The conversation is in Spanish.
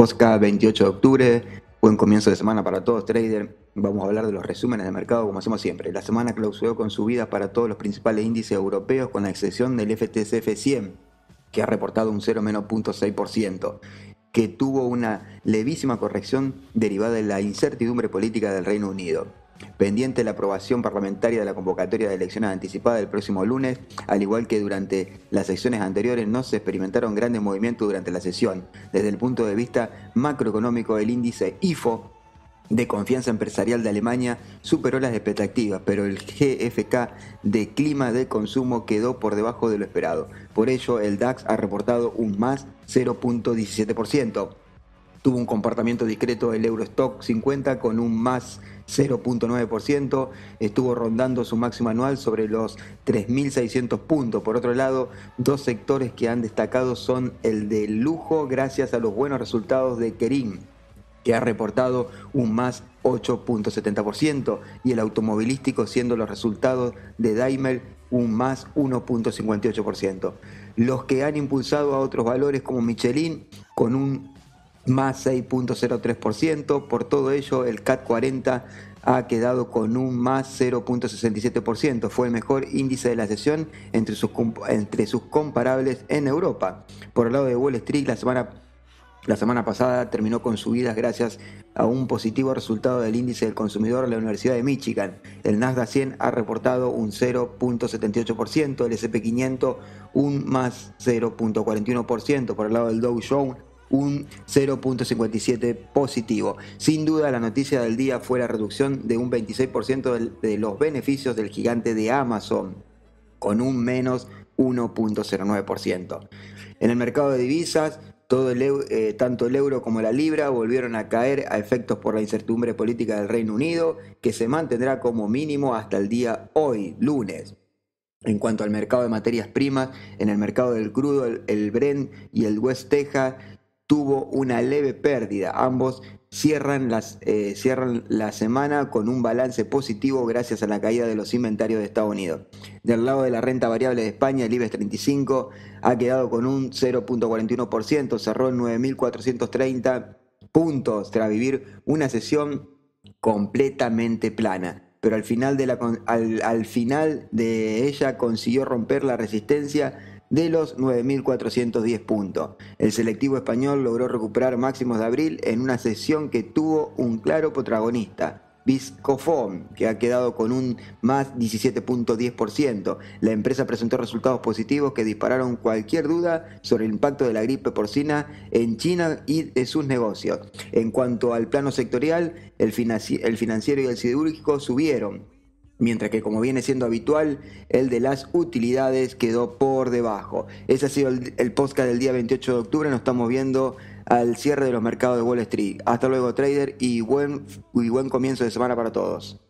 Oscar 28 de octubre, buen comienzo de semana para todos traders. Vamos a hablar de los resúmenes de mercado como hacemos siempre. La semana clausuró con subidas para todos los principales índices europeos con la excepción del FTSF 100, que ha reportado un 0,6%, que tuvo una levísima corrección derivada de la incertidumbre política del Reino Unido pendiente la aprobación parlamentaria de la convocatoria de elecciones anticipadas del próximo lunes, al igual que durante las sesiones anteriores no se experimentaron grandes movimientos durante la sesión. Desde el punto de vista macroeconómico, el índice IFO de confianza empresarial de Alemania superó las expectativas, pero el GFK de clima de consumo quedó por debajo de lo esperado. Por ello, el DAX ha reportado un más 0.17%. Tuvo un comportamiento discreto el Eurostock 50 con un más 0.9%, estuvo rondando su máximo anual sobre los 3.600 puntos. Por otro lado, dos sectores que han destacado son el de lujo gracias a los buenos resultados de Kerim, que ha reportado un más 8.70%, y el automovilístico siendo los resultados de Daimler un más 1.58%. Los que han impulsado a otros valores como Michelin con un más 6.03%. Por todo ello, el CAT 40 ha quedado con un más 0.67%. Fue el mejor índice de la sesión entre sus, entre sus comparables en Europa. Por el lado de Wall Street, la semana, la semana pasada terminó con subidas gracias a un positivo resultado del índice del consumidor de la Universidad de Michigan. El Nasdaq 100 ha reportado un 0.78%, el SP500 un más 0.41%. Por el lado del Dow Jones, un 0.57 positivo. Sin duda la noticia del día fue la reducción de un 26% de los beneficios del gigante de Amazon, con un menos 1.09%. En el mercado de divisas, eh, tanto el euro como la libra volvieron a caer a efectos por la incertidumbre política del Reino Unido, que se mantendrá como mínimo hasta el día hoy, lunes. En cuanto al mercado de materias primas, en el mercado del crudo, el, el Brent y el West Texas tuvo una leve pérdida. Ambos cierran, eh, cierran la semana con un balance positivo gracias a la caída de los inventarios de Estados Unidos. Del lado de la renta variable de España, el IBEX 35 ha quedado con un 0.41%, cerró en 9.430 puntos tras vivir una sesión completamente plana pero al final de, la, al final de ella consiguió romper la resistencia de los 9.410 puntos. El selectivo español logró recuperar máximos de abril en una sesión que tuvo un claro protagonista. Viscofon, que ha quedado con un más 17.10%. La empresa presentó resultados positivos que dispararon cualquier duda sobre el impacto de la gripe porcina en China y de sus negocios. En cuanto al plano sectorial, el, financiero y el siderúrgico subieron, mientras que como viene siendo habitual, el de las utilidades quedó por debajo. Ese ha sido el, el, podcast del día 28 de octubre, nos estamos viendo al cierre de los mercados de Wall Street. Hasta luego trader y buen, y buen comienzo de semana para todos.